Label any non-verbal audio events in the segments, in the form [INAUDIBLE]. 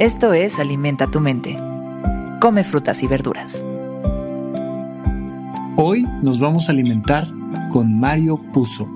Esto es Alimenta tu mente. Come frutas y verduras. Hoy nos vamos a alimentar con Mario Puzo.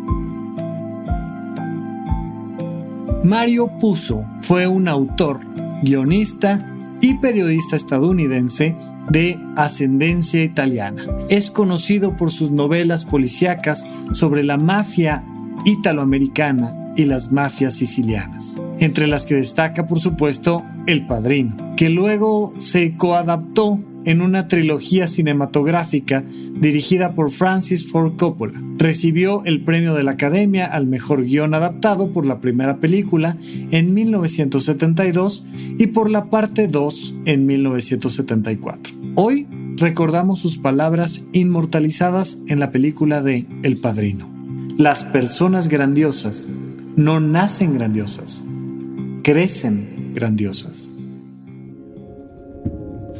Mario Puzo fue un autor, guionista y periodista estadounidense de ascendencia italiana. Es conocido por sus novelas policíacas sobre la mafia italoamericana y las mafias sicilianas, entre las que destaca por supuesto El Padrino, que luego se coadaptó en una trilogía cinematográfica dirigida por Francis Ford Coppola. Recibió el premio de la Academia al mejor guion adaptado por la primera película en 1972 y por la parte 2 en 1974. Hoy recordamos sus palabras inmortalizadas en la película de El Padrino. Las personas grandiosas no nacen grandiosas, crecen grandiosas.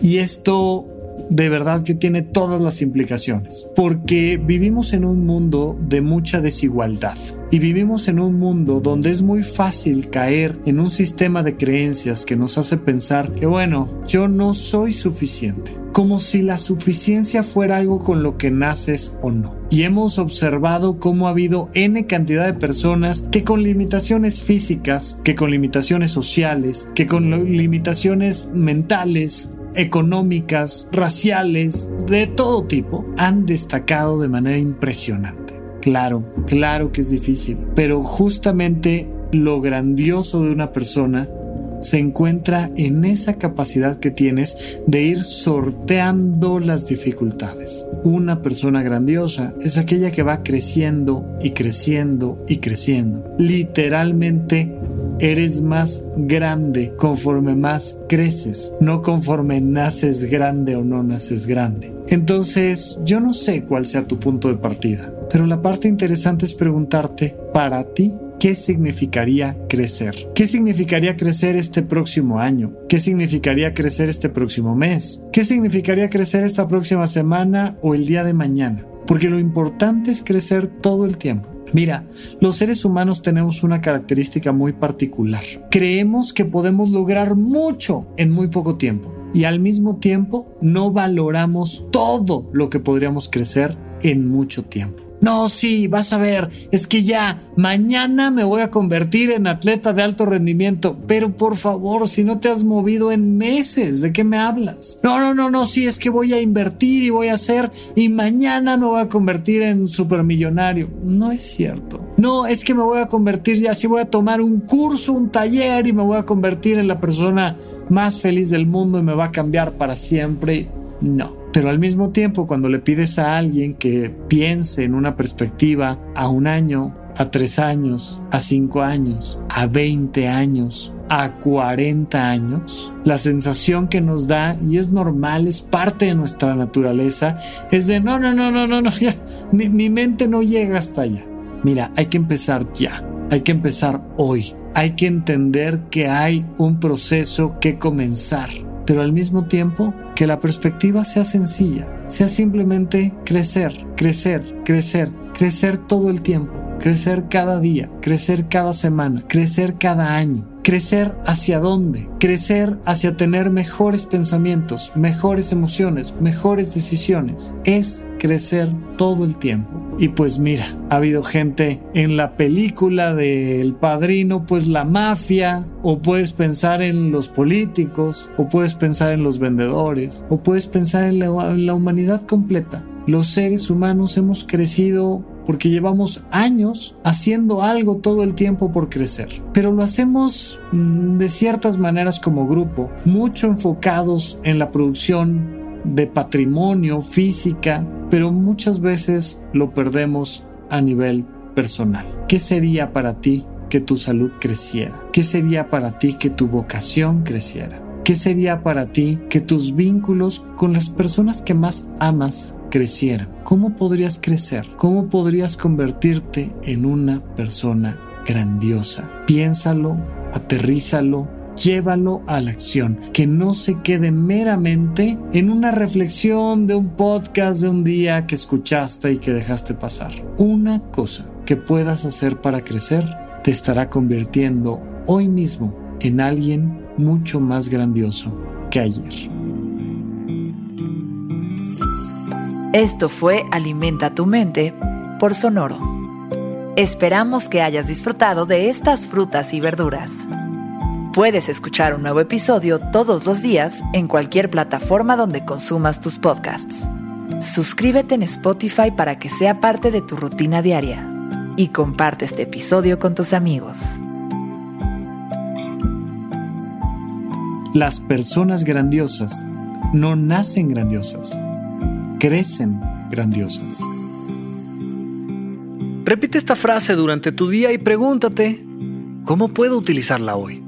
Y esto de verdad que tiene todas las implicaciones, porque vivimos en un mundo de mucha desigualdad y vivimos en un mundo donde es muy fácil caer en un sistema de creencias que nos hace pensar que bueno, yo no soy suficiente, como si la suficiencia fuera algo con lo que naces o no. Y hemos observado cómo ha habido N cantidad de personas que con limitaciones físicas, que con limitaciones sociales, que con limitaciones mentales, económicas, raciales, de todo tipo, han destacado de manera impresionante. Claro, claro que es difícil, pero justamente lo grandioso de una persona se encuentra en esa capacidad que tienes de ir sorteando las dificultades. Una persona grandiosa es aquella que va creciendo y creciendo y creciendo. Literalmente eres más grande conforme más creces, no conforme naces grande o no naces grande. Entonces, yo no sé cuál sea tu punto de partida, pero la parte interesante es preguntarte, para ti, ¿Qué significaría crecer? ¿Qué significaría crecer este próximo año? ¿Qué significaría crecer este próximo mes? ¿Qué significaría crecer esta próxima semana o el día de mañana? Porque lo importante es crecer todo el tiempo. Mira, los seres humanos tenemos una característica muy particular. Creemos que podemos lograr mucho en muy poco tiempo y al mismo tiempo no valoramos todo lo que podríamos crecer en mucho tiempo. No, sí, vas a ver, es que ya mañana me voy a convertir en atleta de alto rendimiento, pero por favor, si no te has movido en meses, ¿de qué me hablas? No, no, no, no, sí, es que voy a invertir y voy a hacer y mañana me voy a convertir en supermillonario. No es cierto. No, es que me voy a convertir ya, sí voy a tomar un curso, un taller y me voy a convertir en la persona más feliz del mundo y me va a cambiar para siempre. No. Pero al mismo tiempo, cuando le pides a alguien que piense en una perspectiva a un año, a tres años, a cinco años, a veinte años, a 40 años, la sensación que nos da, y es normal, es parte de nuestra naturaleza, es de no, no, no, no, no, no, [LAUGHS] ya, mi, mi mente no llega hasta allá. Mira, hay que empezar ya, hay que empezar hoy, hay que entender que hay un proceso que comenzar pero al mismo tiempo que la perspectiva sea sencilla, sea simplemente crecer, crecer, crecer, crecer todo el tiempo, crecer cada día, crecer cada semana, crecer cada año ¿Crecer hacia dónde? Crecer hacia tener mejores pensamientos, mejores emociones, mejores decisiones. Es crecer todo el tiempo. Y pues mira, ha habido gente en la película del padrino, pues la mafia, o puedes pensar en los políticos, o puedes pensar en los vendedores, o puedes pensar en la, humanidad completa. Los seres humanos hemos crecido porque llevamos años haciendo algo todo el tiempo por crecer. Pero lo hacemos mm, de ciertas maneras como grupo, mucho enfocados en la producción de patrimonio, física, pero muchas veces lo perdemos a nivel personal. ¿Qué sería para ti que tu salud creciera? ¿Qué sería para ti que tu vocación creciera? ¿Qué sería para ti que tus vínculos con las personas que más amas crecieran? ¿Cómo podrías crecer? ¿Cómo podrías convertirte en una persona grandiosa? Piénsalo, aterrízalo, llévalo a la acción, que no se quede meramente en una reflexión de un podcast de un día que escuchaste y que dejaste pasar. Una cosa que puedas hacer para crecer te estará convirtiendo hoy mismo en alguien mucho más grandioso que ayer. Esto fue Alimenta tu mente por Sonoro. Esperamos que hayas disfrutado de estas frutas y verduras. Puedes escuchar un nuevo episodio todos los días en cualquier plataforma donde consumas tus podcasts. Suscríbete en Spotify para que sea parte de tu rutina diaria y comparte este episodio con tus amigos. Las personas grandiosas no nacen grandiosas, crecen grandiosas. Repite esta frase durante tu día y pregúntate, ¿cómo puedo utilizarla hoy?